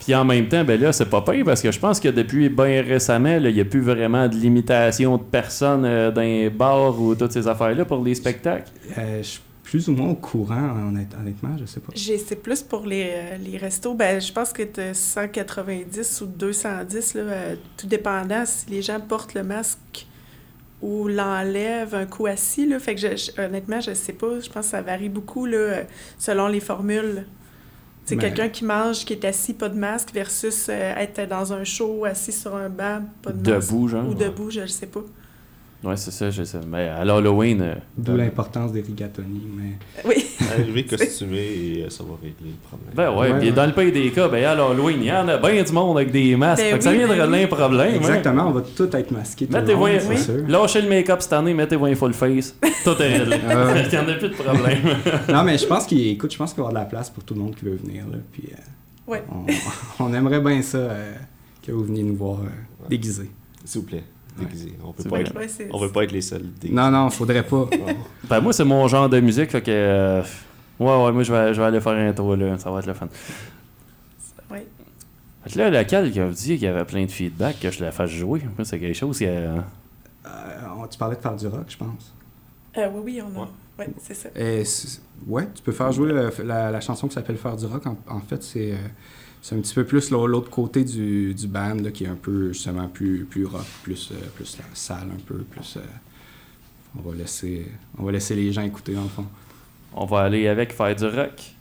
puis en même temps, ben là, c'est pas pire parce que je pense que depuis bien récemment, il n'y a plus vraiment de limitation de personnes euh, dans les bars ou toutes ces affaires-là pour les spectacles. Euh, je plus ou moins au courant, honnête- honnêtement, je sais pas. C'est plus pour les, euh, les restos. Ben, je pense que tu 190 ou 210, là, euh, tout dépendant si les gens portent le masque ou l'enlèvent un coup assis. Là. Fait que je- je- honnêtement, je sais pas. Je pense que ça varie beaucoup là, euh, selon les formules. C'est Mais- quelqu'un qui mange, qui est assis, pas de masque, versus euh, être dans un show, assis sur un banc, pas de masque. Debout, genre. Ou debout, je le sais pas. Ouais, c'est ça, je sais. Mais à l'Halloween. euh, D'où l'importance des rigatoni, mais... Oui. [LAUGHS] Arriver costumé et euh, ça va régler le problème. Ben ouais, Ouais, puis ouais. dans le pays des cas, ben à l'Halloween, il y en a bien du monde avec des masques. Ben fait que ça oui, viendra ben oui. l'un problème. hein. Exactement, on va tous être tout le Mettez-vous monde, un- oui. sûr. Lâchez le make-up cette année, mettez-vous un full face. [LAUGHS] Tout est réglé. Ah. [LAUGHS] Il n'y en a plus de problème. Non, mais je pense qu'il écoute, je pense qu'il va y avoir de la place pour tout le monde qui veut venir. Là, puis, euh, Ouais. on, on aimerait bien ça euh, que vous veniez nous voir euh, déguisés. S'il vous plaît, déguisé. On peut pas être, on veut pas être les seuls déguisés. Non, non, faudrait pas. [LAUGHS] Ben moi, c'est mon genre de musique, fait que. euh, ouais, ouais, moi, je vais, je vais aller faire un tour là. Ça va être le fun. Ouais. Fait que là, lequel qui a dit qu'il y avait plein de feedback, que je la fasse jouer? C'est quelque chose qui. euh, Euh, tu parlais de faire du rock, je pense. Euh, oui, oui, on a. Ouais. Ouais, c'est ça. Et ouais, tu peux faire jouer la, la chanson qui s'appelle Faire du rock. En, en fait, c'est euh, c'est un petit peu plus l'autre côté du, du band là, qui est un peu justement plus, plus rock, plus, euh, plus un peu, plus. euh, on va laisser on va laisser les gens écouter le fond. on va aller avec faire du rock.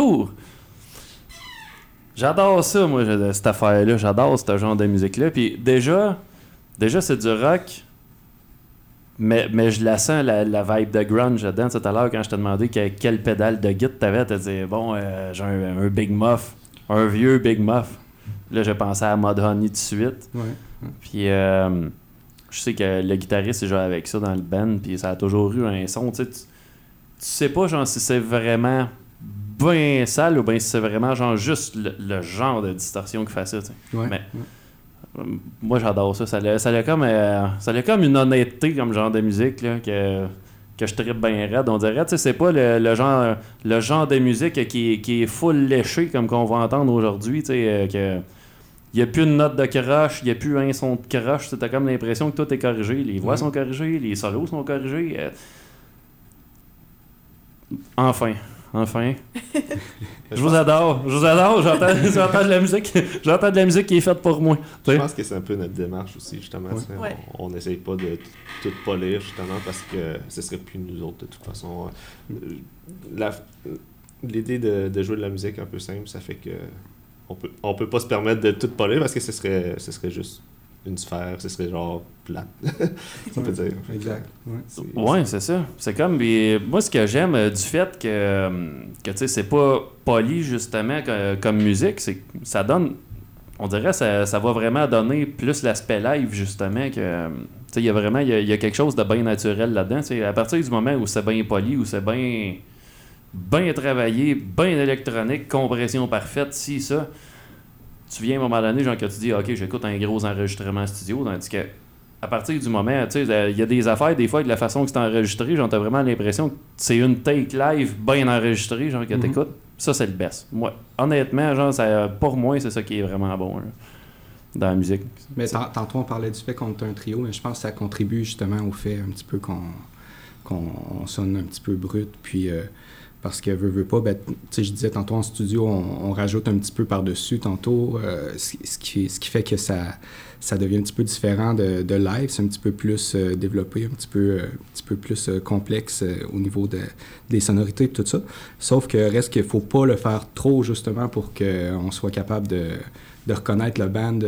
Retour! J'adore ça, moi, cette affaire-là. J'adore ce genre de musique-là. Puis déjà, déjà c'est du rock, mais, mais je la sens, la, la vibe de grunge là-dedans. Tout à l'heure, quand je t'ai demandé que- quelle pédale de guitare t'avais, t'as dit, bon, euh, j'ai un, un Big Muff, un vieux Big Muff. Là, j'ai pensé à Mud Honey tout de suite. Ouais. Puis euh, je sais que le guitariste il joue avec ça dans le band, puis ça a toujours eu un son. Tu sais, tu, tu sais pas genre si c'est vraiment bien sale ou bien si c'est vraiment genre juste le, le genre de distorsion qui fait ça. Ouais. Mais- ouais. Euh, Moi j'adore ça. Ça a, ça a comme, euh, ça a comme une honnêteté comme genre de musique là, que, que je tripe bien raide. On dirait, tu sais, c'est pas le, le genre, le genre de musique qui, est- qui est full léché comme qu'on va entendre aujourd'hui. euh, que il n'y a plus une note de croche, il n'y a plus un son de croche. Tu as comme l'impression que tout est corrigé. Les voix Ouais. sont corrigées, les solos sont corrigés. Enfin, enfin. [LAUGHS] je vous adore, je vous adore. J'entends, [LAUGHS] j'entends de la musique, j'entends de la musique qui est faite pour moi. Je pense que c'est un peu notre démarche aussi, justement. Ouais. Ouais. On n'essaye pas de tout polir, justement, parce que ce serait plus nous autres, de toute façon. Euh, la- L'idée de, de jouer de la musique un peu simple, ça fait que on peut, on peut pas se permettre de tout polir parce que ce serait, ce serait juste une sphère, ce serait genre plate. [LAUGHS] on peut dire. Exact. Ouais. C'est- ça. C'est comme. et moi, ce que j'aime euh, du fait que, euh, que tu sais, c'est pas poli, justement, que- comme musique, c'est que ça donne. On dirait ça, ça va vraiment donner plus l'aspect live, justement, que. euh, Tu sais, il y a vraiment. Il y a, y a quelque chose de bien naturel là-dedans. tu sais. À partir du moment où c'est bien poli, où c'est bien. bien travaillé, bien électronique, compression parfaite, si, ça. Tu viens à un moment donné, genre, que tu dis, OK, j'écoute un gros enregistrement studio, tandis que à partir du moment, tu sais, il y a des affaires, des fois, de la façon que c'est enregistré, genre, t'as vraiment l'impression que c'est une take live bien enregistrée, genre, que Mhm. t'écoutes. Ça, c'est le best. Moi, honnêtement, genre, ça, pour moi, c'est ça qui est vraiment bon, là, dans la musique. Mais tant- tantôt, on parlait du fait qu'on est un trio, mais je pense que ça contribue justement au fait un petit peu qu'on qu'on sonne un petit peu brut. Puis, euh, parce que veut, pas, ben, je disais tantôt en studio, on, rajoute un petit peu par-dessus tantôt, euh, ce, ce qui, ce qui fait que ça, ça devient un petit peu différent de, de live. C'est un petit peu plus euh, développé, un petit peu, euh, un petit peu plus complexe au niveau de, des sonorités et tout ça. Sauf que reste qu'il faut pas le faire trop, justement, pour qu'on soit capable de de reconnaître le band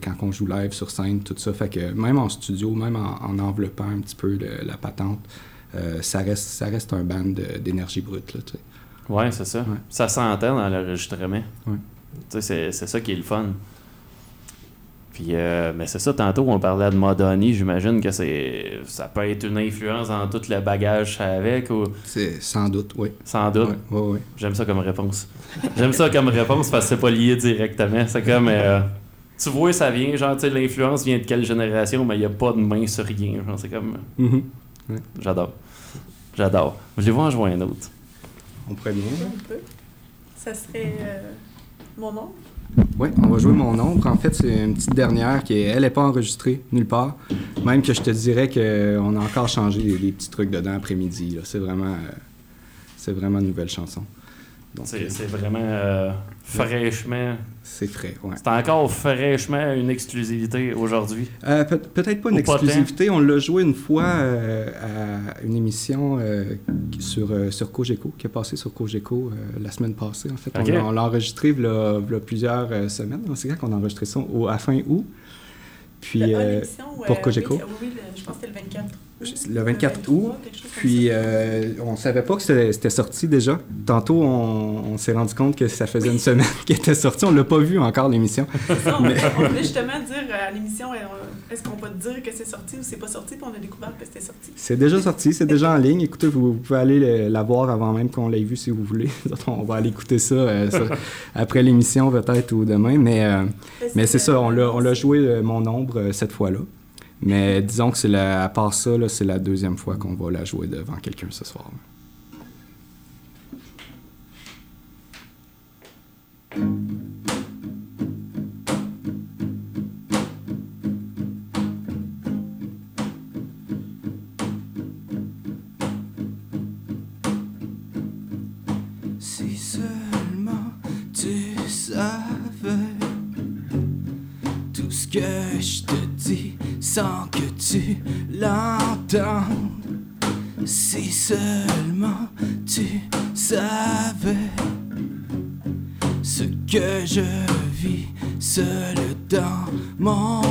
quand on joue live sur scène, tout ça. Fait que même en studio, même en, en enveloppant un petit peu la patente, euh, ça, reste, ça reste un band d'énergie brute. Là, tu sais. Ouais, c'est ça. Ouais. Ça s'entend dans l'enregistrement. Ouais. Tu sais, c'est, ça qui est le fun. Puis, euh, mais c'est ça, tantôt, on parlait de Madonna, j'imagine que c'est ça peut être une influence dans tout le bagage avec, ou? C'est sans doute, oui. sans doute. J'aime ça comme réponse. J'aime ça comme réponse parce que c'est pas lié directement. C'est comme. euh, tu vois, ça vient, genre, tu sais, l'influence vient de quelle génération, mais il n'y a pas de main sur rien. Genre, c'est comme. Mhm. J'adore. J'adore. Voulez-vous en jouer un autre? On pourrait bien. On peut. Ça serait euh, mon nom. Oui, on va jouer mon ombre. En fait, c'est une petite dernière qui est, elle n'est pas enregistrée nulle part. Même que je te dirais qu'on a encore changé des, des petits trucs dedans après-midi. C'est vraiment, euh, c'est vraiment une nouvelle chanson. Donc, C'est euh, c'est vraiment euh, fraîchement. c'est frais, ouais. C'est encore fraîchement une exclusivité aujourd'hui. Euh, peut- Peut-être pas une Ou pas exclusivité. On l'a joué une fois euh, à une émission euh, sur, euh, sur Cogeco, qui est passée sur Cogeco euh, la semaine passée. En fait, On l'a- on l'a enregistré il y a, plusieurs euh, semaines. C'est quand qu'on a enregistré ça? Au, à fin août. Puis, pour euh, Cogeco. Oui, oui, le- je pense que c'était le 24 août. Le 24 23, août. Puis, euh, on savait pas que c'était sorti déjà. Tantôt, on, on s'est rendu compte que ça faisait une semaine [LAUGHS] qu'il était sorti. On l'a pas vu encore, l'émission. Mais- on voulait justement dire euh, à l'émission, euh, est-ce qu'on va te dire que c'est sorti ou c'est pas sorti, puis on a découvert que c'était sorti. C'est déjà sorti, c'est déjà en ligne. Écoutez, vous, vous pouvez aller le- la voir avant même qu'on l'ait vu si vous voulez. [LAUGHS] on va aller écouter ça, euh, ça, [LAUGHS] après l'émission peut-être ou demain. Mais, euh, mais c'est ça, on l'a, on l'a joué Mon Ombre cette fois-là. Mais disons que c'est la, à part ça, c'est la deuxième fois qu'on va la jouer devant quelqu'un ce soir. Si seulement tu savais tout ce que je te sans que tu l'entendes. Si seulement tu savais ce que je vis seul dans mon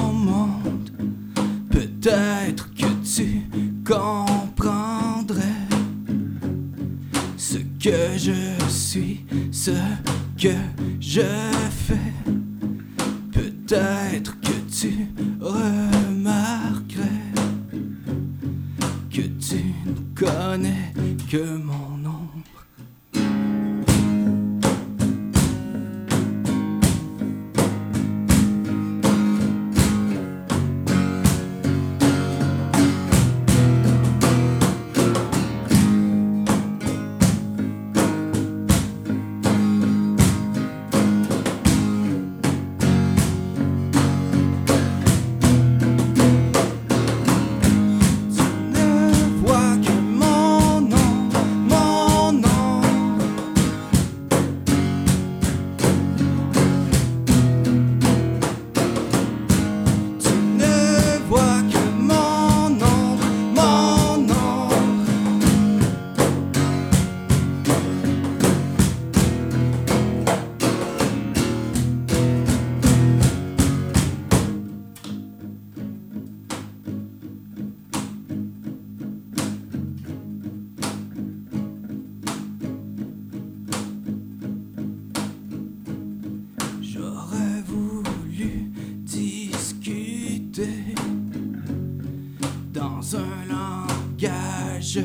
dans un langage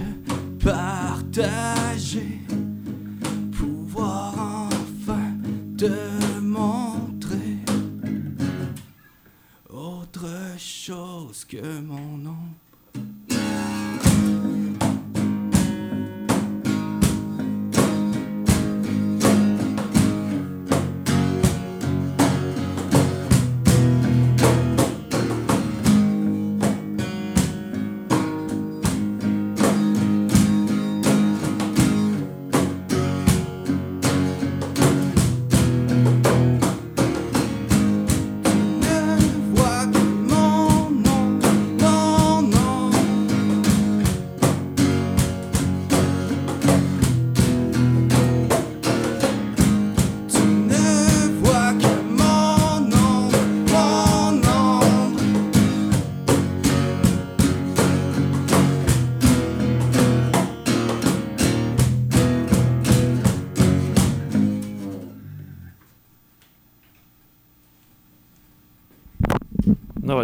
partagé,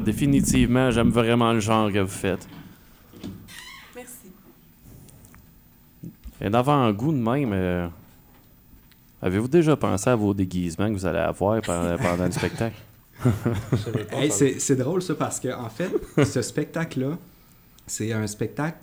définitivement, j'aime vraiment le genre que vous faites. Merci. Et d'avant-goût de même, euh, avez-vous déjà pensé à vos déguisements que vous allez avoir pendant, [LAUGHS] pendant le spectacle? Hey, c'est c'est drôle ça parce que en fait, ce spectacle-là, c'est un spectacle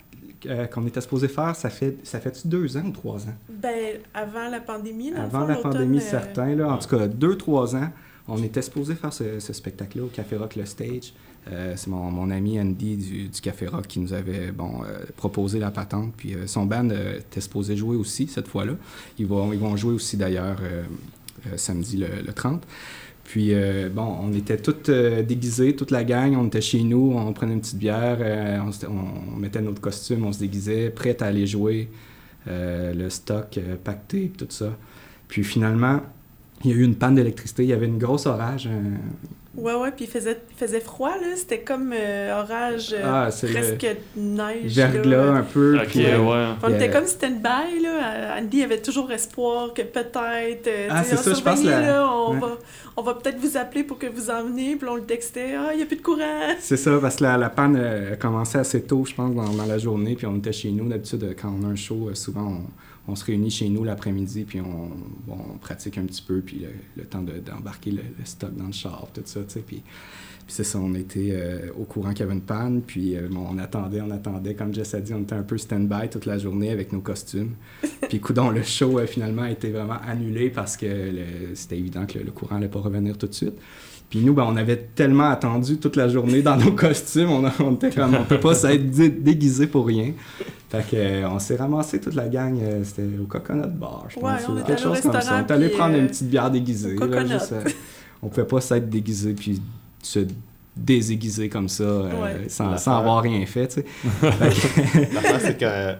euh, qu'on était supposé faire, ça fait ça fait deux ans ou trois ans? Ben, avant la pandémie, le Avant fond, la pandémie, euh, certains, là, en tout cas deux, trois ans, on était supposé faire ce, spectacle-là au Café Rock Le Stage. Euh, c'est mon, ami Andy du, Café Rock qui nous avait euh, proposé la patente. Puis euh, son band était supposé jouer aussi cette fois-là. Ils vont, ils vont jouer aussi d'ailleurs samedi le, le 30. Puis, bon, on était tous déguisés, toute la gang. On était chez nous, on prenait une petite bière, on, mettait notre costume, on se déguisait, prêt à aller jouer. Le stock pacté, tout ça. Puis finalement, il y a eu une panne d'électricité. Il y avait une grosse orage. Ouais, ouais, puis il faisait, il faisait froid, là. C'était comme euh, orage, euh, Ah, presque neige. verglas là. un peu. Ok, puis, euh, ouais. On était Euh, comme stand-by, là. Andy avait toujours espoir que peut-être. euh, Ah, c'est ça, on je pense, la- on, ouais. va, on va peut-être vous appeler pour que vous emmenez. Puis on le textait. Ah, il n'y a plus de courant. C'est ça, parce que la, la panne euh, a commencé assez tôt, je pense, dans, dans la journée. Puis on était chez nous. D'habitude, quand on a un show, euh, souvent, on, on se réunit chez nous l'après-midi, puis on, pratique un petit peu, puis le, le temps de- d'embarquer le, le stock dans le char, tout ça, tu sais. Puis, puis c'est ça, on était euh, au courant qu'il y avait une panne, puis euh, on attendait, on attendait. Comme Jess a dit, on était un peu stand-by toute la journée avec nos costumes. [LAUGHS] Puis, coudon, le show, euh, finalement, a été vraiment annulé parce que c'était évident que le, le courant n'allait pas revenir tout de suite. Puis nous, ben, on avait tellement attendu toute la journée dans nos [LAUGHS] costumes, on, on était comme, on peut pas s'être dé- déguisé pour rien. Fait que, euh, on s'est ramassé toute la gang, euh, c'était au Coconut Bar, je pense, Ouais, ou quelque chose comme ça. On est allé prendre euh, une petite bière déguisée. là, juste, euh, on pouvait pas s'être déguisé puis se désaiguisé comme ça, euh, sans, sans avoir rien fait, tu sais. [LAUGHS] L'affaire, c'est que [LAUGHS] euh,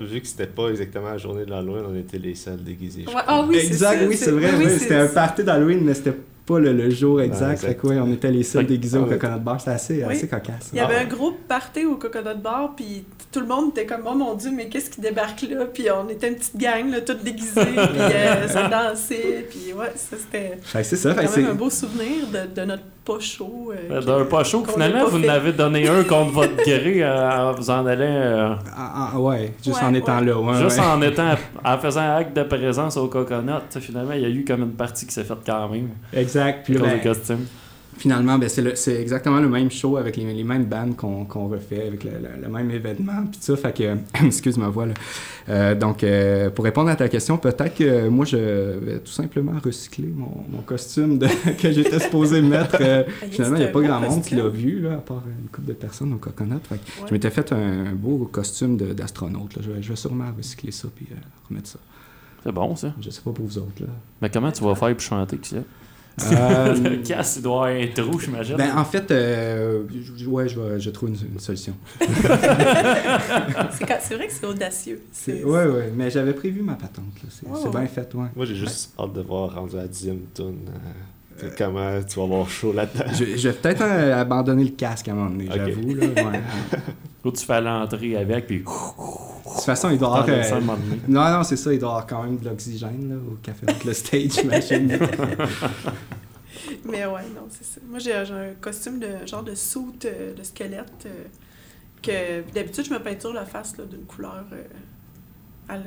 vu que c'était pas exactement la journée de l'Halloween, on était les seuls déguisés. Ouais, crois. ah oui, c'est exact, ça, oui, c'est vrai. oui, c'était un party d'Halloween, mais c'était pas le, le jour exact. exact. Ouais, on était les seuls que- déguisés au ah ouais. Coconut Bar. C'était assez, Oui. assez cocasse. Il y avait Ah. un groupe party au Coconut Bar, puis tout le monde était comme « Oh mon Dieu, mais qu'est-ce qui débarque là? » Puis on était une petite gang, là, toutes déguisées, [LAUGHS] puis euh, ça dansait, puis ouais, ça c'était c'est ça. Quand même c'est- un beau souvenir de, de notre pas chaud. euh, D'un que- pas chaud, finalement, vous fait. en avez donné un contre votre gré euh, en vous en allant. euh, Ah, ah, ouais, juste Ouais, en étant ouais. là. Ouais, juste ouais. en étant en faisant acte de présence au coconut, finalement, il y a eu comme une partie qui s'est faite quand même. Exact. Puis là, ben, des costumes. Finalement, ben, c'est, le- c'est exactement le même show avec les, les mêmes bandes qu'on, qu'on refait, avec le, le- le même événement, puis tout ça. Fait que, [COUGHS] excuse ma voix, là. Euh, donc, euh, pour répondre à ta question, peut-être que moi, je vais tout simplement recycler mon, mon costume de- [LAUGHS] que j'étais supposé mettre. Euh, [LAUGHS] finalement, il n'y a pas grand monde qui l'a vu, là, à part une couple de personnes au coconut. Fait que Ouais. Je m'étais fait un, beau costume d'astronaute. Je, vais- je vais sûrement recycler ça, puis euh, remettre ça. C'est bon, ça. Je sais pas pour vous autres, là. Mais comment tu vas faire pour chanter que ça? Euh, Le casse, il doit avoir un trou, j'imagine. Ben, en fait, euh, je- ouais, je, vais, je trouve une, une solution. C'est quand- c'est vrai que c'est audacieux. C'est- C'est- Ouais, ouais, mais j'avais prévu ma patente. là. C'est Oh. c'est bien fait, ouais. Moi, j'ai juste hâte de voir rendu à la dixième tune. euh, comment tu vas avoir chaud là-dedans? Je, je vais peut-être euh, abandonner le casque à un moment donné, Ok. j'avoue. là, ouais. [LAUGHS] Tu fais l'entrée avec, puis De toute façon, il doit y avoir... euh. Non, non, c'est ça, il doit y avoir quand même de l'oxygène là, au café avec le stage, j'imagine. [LAUGHS] Mais ouais, non, c'est ça. Moi, j'ai j'ai un costume de genre de soute euh, de squelette euh, que d'habitude, je me peinture la face là, d'une couleur. euh, à le-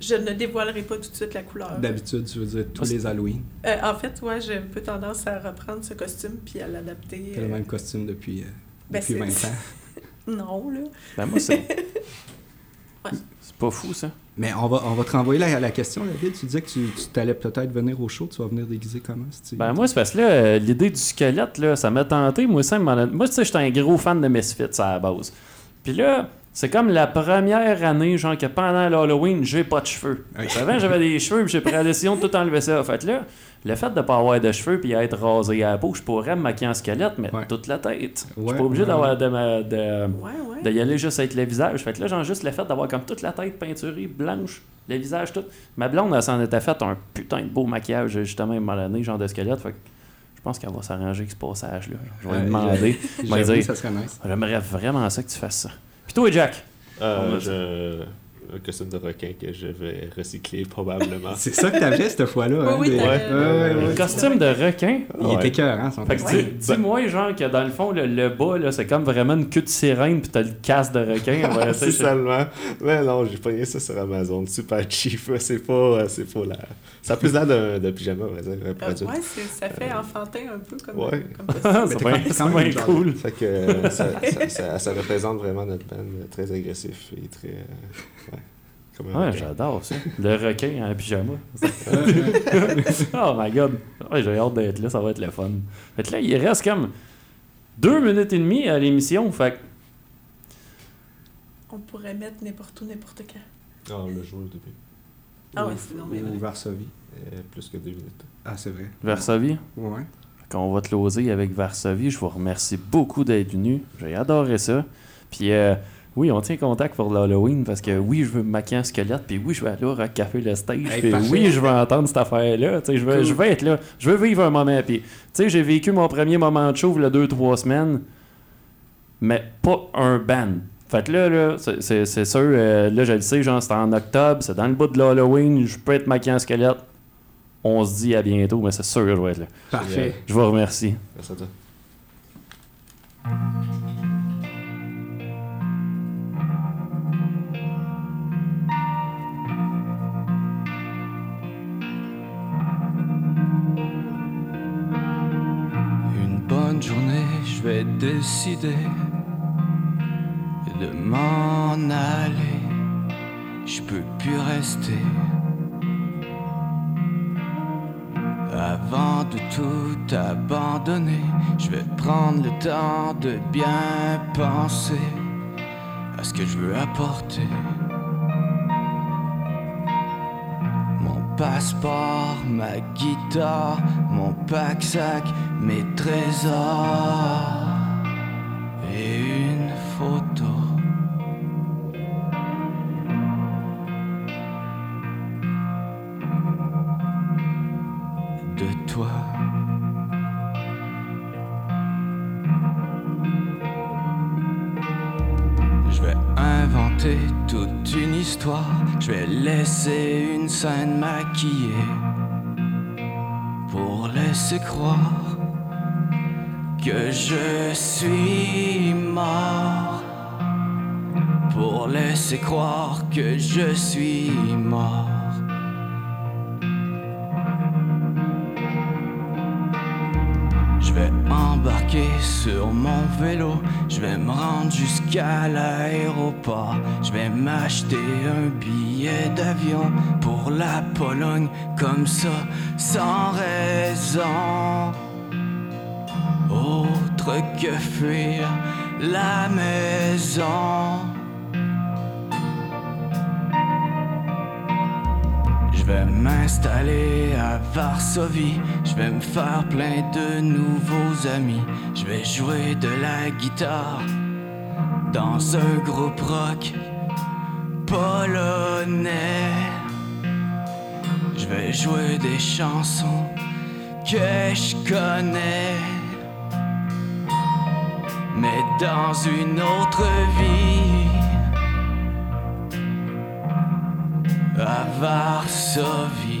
Je ne dévoilerai pas tout de suite la couleur. D'habitude, tu veux dire tous les Halloween? Euh, en fait, ouais, j'ai un peu tendance à reprendre ce costume puis à l'adapter. T'as le euh, même costume depuis, euh, ben, depuis c'est- 20 ans. [LAUGHS] Non, là. Ben, moi, c'est. [LAUGHS] Ouais. C'est pas fou, ça. Mais on va, on va te renvoyer la, la question, David. Tu disais que tu, tu t'allais peut-être venir au show. Tu vas venir déguisé comment? si tu- Ben, moi, c'est parce que là, l'idée du squelette, là, ça m'a tenté. Moi, ça, moi, tu sais, j'étais un gros fan de Misfits à la base. Puis là, c'est comme la première année, genre, que pendant l'Halloween, j'ai pas de cheveux. Oui. Avant, j'avais des cheveux, puis j'ai pris la décision de tout enlever ça. Fait que là, le fait de pas avoir de cheveux puis être rasé à la peau, je pourrais me maquiller en squelette, mais Ouais. toute la tête. je suis pas obligé ouais, d'avoir de, ma- de, Ouais, ouais. de y aller juste avec le visage. Fait que là, genre, juste le fait d'avoir comme toute la tête peinturée, blanche, le visage, tout. Ma blonde, elle s'en était fait un putain de beau maquillage, justement, moment donné, genre de squelette. Fait que je pense qu'elle va s'arranger avec ce passage-là. Je vais Euh, lui demander. [LAUGHS] Nice. j'aimerais vraiment ça que tu fasses ça. Puis toi, Jack, Euh, je... Un costume de requin que je vais recycler probablement. [LAUGHS] C'est ça que t'avais cette fois-là. Hein, oui, des- t'avais- ouais, ouais, ouais. un costume de requin. Il Ouais. était cœur, hein, son dis-moi, genre, que dans le fond, le, le bas, là, c'est comme vraiment une queue de sirène, puis t'as le casque de requin. C'est [LAUGHS] seulement. Mais non, j'ai pogné ça sur Amazon. Super cheap. C'est pas. euh, C'est pas là. Ça a plus l'air d'un pyjama, on va dire, un Euh, produit. ouais, ça fait enfantin un peu comme, Ouais. comme [LAUGHS] c'est quand- même cool. Fait que euh, ça, ça, ça, ça représente vraiment notre band euh, très agressif et très. euh, ouais, Ouais, j'adore ça. Le requin en pyjama. [LAUGHS] oh my god. Ouais, j'ai hâte d'être là, ça va être le fun. Fait que là, il reste comme deux minutes et demie à l'émission. Fait On pourrait mettre n'importe où, n'importe quand. Ah, le jour au début. Ah ouais, c'est non, mais Ou Varsovie. Euh, plus que deux minutes. Ah, c'est vrai. Varsovie, Ouais. qu'on va closer avec Varsovie, je vous remercie beaucoup d'être venu. J'ai adoré ça. Puis euh, oui, on tient contact pour l'Halloween parce que oui, je veux me maquiller en squelette, puis oui, je vais aller au Café le stage, Hey, puis parfait. oui, je veux entendre cette affaire-là. Tu sais, Je veux, Cool. je veux être là. Je veux vivre un moment. Puis, tu sais, j'ai vécu mon premier moment de show il y a deux, trois semaines, mais pas un band. Fait que là, là c'est sûr, euh, là, je le sais, genre, c'est en octobre, c'est dans le bout de l'Halloween, je peux être maquillé en squelette. On se dit à bientôt, mais c'est sûr que je vais être là. Parfait. Je vous remercie. Merci à toi. Vais décider de m'en aller. Je peux plus rester. Avant de tout abandonner, je vais prendre le temps de bien penser à ce que je veux apporter. Passeport, ma guitare, mon pack-sac, mes trésors. Laisser une scène maquillée pour laisser croire que je suis mort. Pour laisser croire que je suis mort. Sur mon vélo, je vais me rendre jusqu'à l'aéroport, je vais m'acheter un billet d'avion pour la Pologne, comme ça, sans raison. Autre que fuir la maison. Je vais m'installer à Varsovie, je vais me faire plein de nouveaux amis, je vais jouer de la guitare dans un groupe rock polonais. Je vais jouer des chansons que je connais, mais dans une autre vie Varsovie.